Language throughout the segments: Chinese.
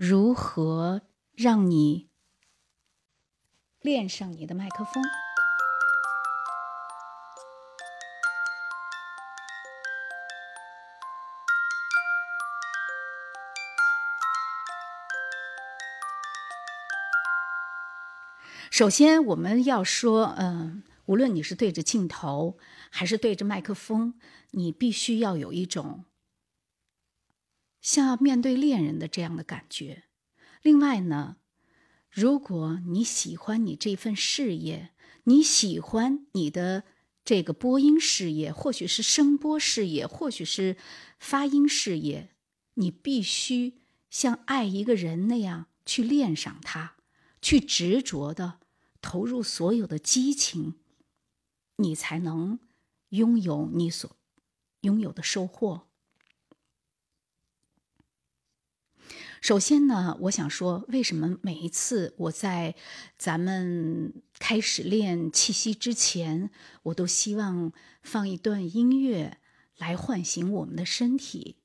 如何让你练上你的麦克风。首先，我们要说，嗯，无论你是对着镜头还是对着麦克风，你必须要有一种像要面对恋人的这样的感觉。另外呢，如果你喜欢你这份事业，你喜欢你的这个播音事业，或许是声波事业，或许是发音事业，你必须像爱一个人那样去恋上他，去执着的。投入所有的激情，你才能拥有你所拥有的收获。首先呢，我想说，为什么每一次我在咱们开始练气息之前，我都希望放一段音乐来唤醒我们的身体，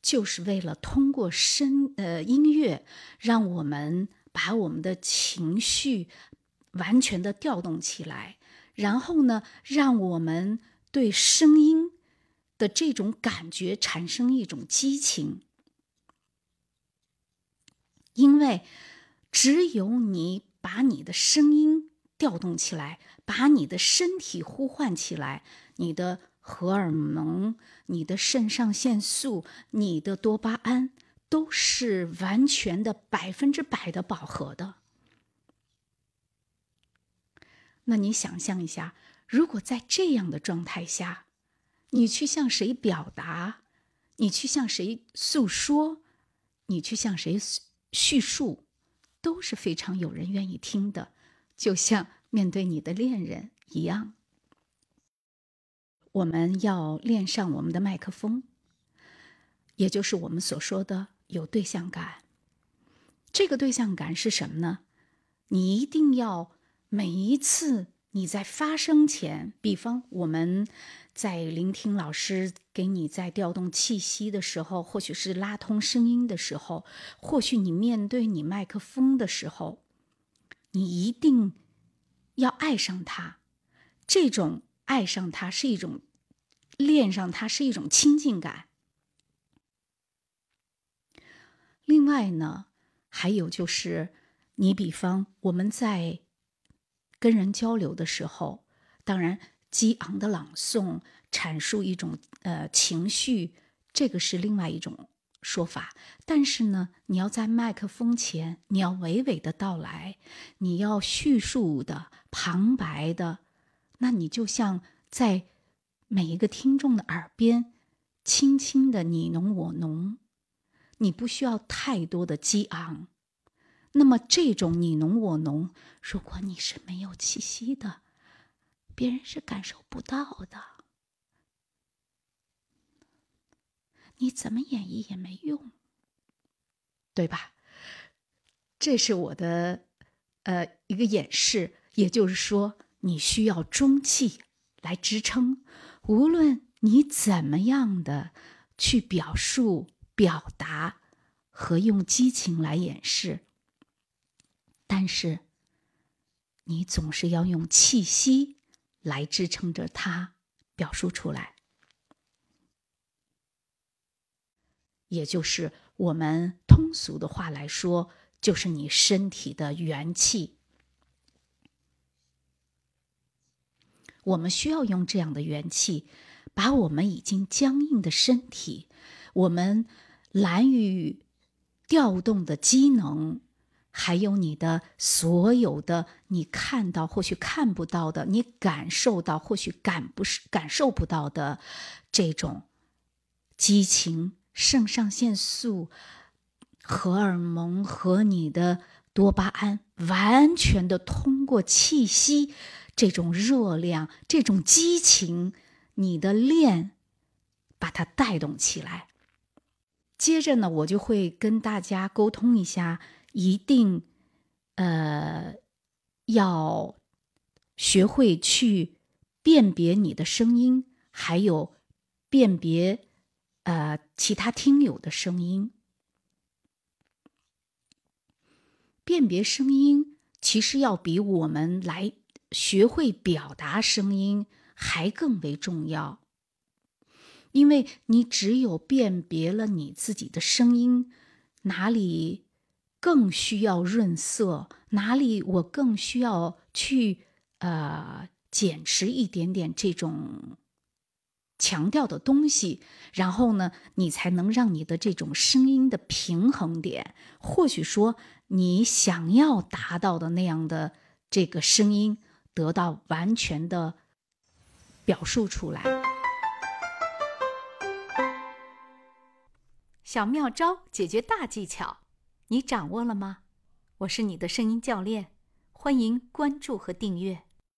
就是为了通过声呃音乐，让我们把我们的情绪。完全的调动起来，然后呢，让我们对声音的这种感觉产生一种激情。因为只有你把你的声音调动起来，把你的身体呼唤起来，你的荷尔蒙、你的肾上腺素、你的多巴胺都是完全的百分之百的饱和的。那你想象一下，如果在这样的状态下，你去向谁表达，你去向谁诉说，你去向谁叙述，都是非常有人愿意听的，就像面对你的恋人一样。我们要练上我们的麦克风，也就是我们所说的有对象感。这个对象感是什么呢？你一定要。每一次你在发声前，比方我们在聆听老师给你在调动气息的时候，或许是拉通声音的时候，或许你面对你麦克风的时候，你一定要爱上它。这种爱上它是一种恋上它是一种亲近感。另外呢，还有就是你比方我们在。跟人交流的时候，当然激昂的朗诵、阐述一种呃情绪，这个是另外一种说法。但是呢，你要在麦克风前，你要娓娓的道来，你要叙述的、旁白的，那你就像在每一个听众的耳边，轻轻的你侬我侬，你不需要太多的激昂。那么这种你侬我侬，如果你是没有气息的，别人是感受不到的。你怎么演绎也没用，对吧？这是我的呃一个演示，也就是说，你需要中气来支撑，无论你怎么样的去表述、表达和用激情来演示。但是，你总是要用气息来支撑着它表述出来，也就是我们通俗的话来说，就是你身体的元气。我们需要用这样的元气，把我们已经僵硬的身体，我们难于调动的机能。还有你的所有的，你看到或许看不到的，你感受到或许感不是感受不到的这种激情、肾上腺素、荷尔蒙和你的多巴胺，完全的通过气息这种热量、这种激情，你的练把它带动起来。接着呢，我就会跟大家沟通一下。一定，呃，要学会去辨别你的声音，还有辨别呃其他听友的声音。辨别声音，其实要比我们来学会表达声音还更为重要。因为你只有辨别了你自己的声音，哪里更需要润色，哪里我更需要去呃减持一点点这种强调的东西，然后呢，你才能让你的这种声音的平衡点，或许说你想要达到的那样的这个声音得到完全的表述出来。小妙招解决大技巧，你掌握了吗？我是你的声音教练，欢迎关注和订阅。